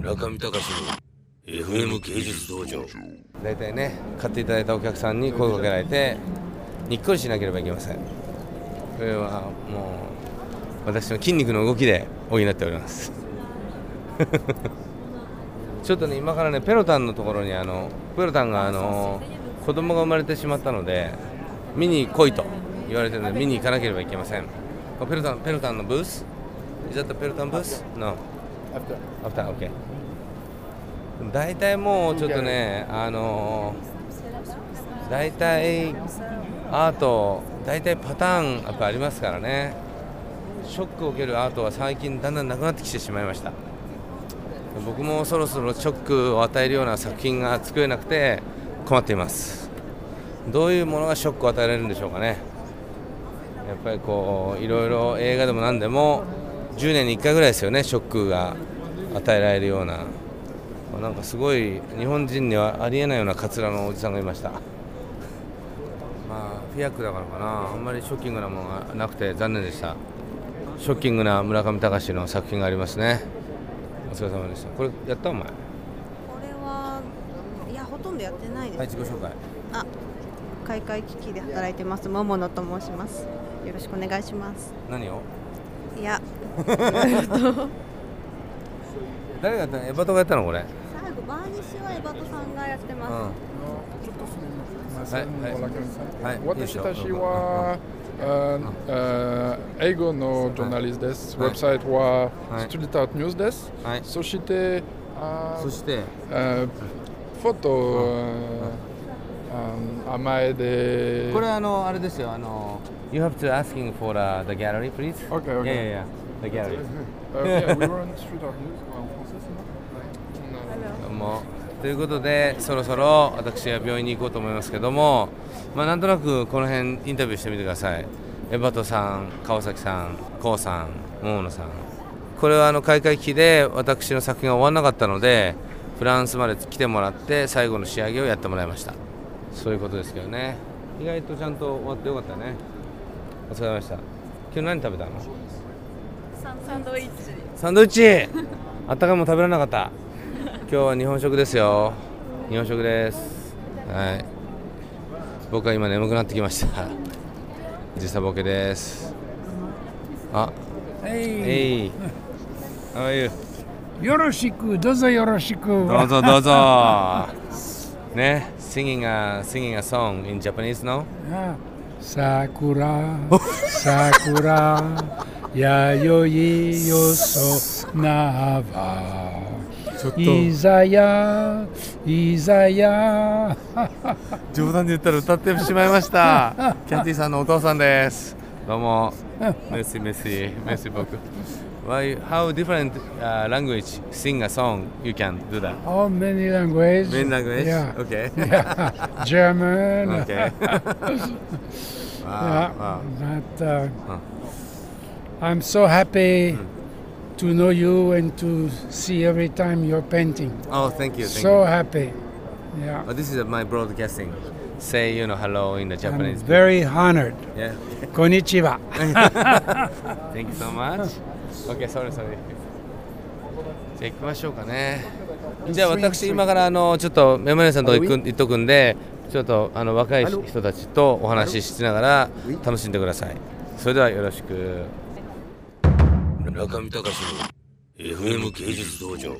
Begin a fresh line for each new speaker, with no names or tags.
村上隆の FM 芸術道場。
大体ね買っていただいたお客さんに声をかけられてにっこりしなければいけません。これはもう私の筋肉の動きで補っております。ちょっとね今からねペロタンのところにあのペロタンがあの子供が生まれてしまったので見に来いと言われてるので見に行かなければいけません。ペロタンペロタンのブース？ペロタンブース？No After. OK 大体もうちょっとねあの大体アート大体パターンやっぱありますからね。ショックを受けるアートは最近だんだんなくなってきてしまいました。僕もそろそろショックを与えるような作品が作れなくて困っています。どういうものがショックを与えられるんでしょうかね。やっぱりこういろいろ映画でも何でも10年に1回ぐらいですよねショックが与えられるような。なんかすごい日本人にはありえないようなカツラのおじさんがいました。まあフィアックだからかな。あんまりショッキングなものがなくて残念でした。ショッキングな村上隆の作品がありますね。お疲れ様でした。これやったお前。
これはいやほとんどやってないです、
はい自己紹介。
あ開会機器で働いてます桃野と申します。よろしくお願いします。
何を？
いや。
誰がやったの？エバトがやったのこれ。
最後バーニッシュはエバトさんがやってます、
はいはい。はい。
私たちは、ああ英語のジャーナリストです。ウェブサイトは
はい。
ストリートアートニュースです。
はい。
そして、あ
そして。
あフォト、ああ前で、
これあのあれですよあの You have to asking for、uh, the gallery please?
Okay, okay.
Yeah yeah yeah. The gallery.
Uh, yeah, we were on street art news.
ということでそろそろ私は病院に行こうと思いますけどもまあなんとなくこの辺インタビューしてみてください。エバトさん川崎さんコウさん桃野さん。これはあの開会期で私の作品が終わらなかったのでフランスまで来てもらって最後の仕上げをやってもらいましたそういうことですけどね。意外とちゃんと終わってよかったね。お疲れ様でした。今日何食べたの？
サンドイッチ。
サンドイッチ。あったかいもの食べられなかった。今日は日本食ですよ。日本食です。はい。僕は今眠くなってきました。時差ボケです。あ。
Hey,
Hey How are you?
よろしく、どうぞよろしく。
どうぞどうぞ ね Singing a, singing a song in Japanese no?
あ桜、桜、やよいよそなば。いざや、いざや。
冗談で言ったら歌ってしまいましたキャンティさんのお父さんですどうもメッシメッシメッシ僕 Why, how different、uh, language sing a song you can do that?
Oh, many language.
Main language?
Yeah.
Okay.
yeah. German.
okay.
Yeah.
wow, wow.
But, uh,
Huh.
I'm so happy to know you and to see every time you're painting.
Oh, thank you. Thank
so
you.
happy. Yeah.
Oh, this is my broadcasting. Say, you know, hello in the
I'm
Japanese.
very honored.
Yeah.
Konnichiwa.
Thank you so much. Okay, sorry, sorry. じゃあ行きましょうかね。じゃあ私今からあのちょっとメモネさんとこ行く行っとくんで、ちょっとあの若い人たちとお話ししながら楽しんでください。それではよろしく。
村上隆の FM 芸術道場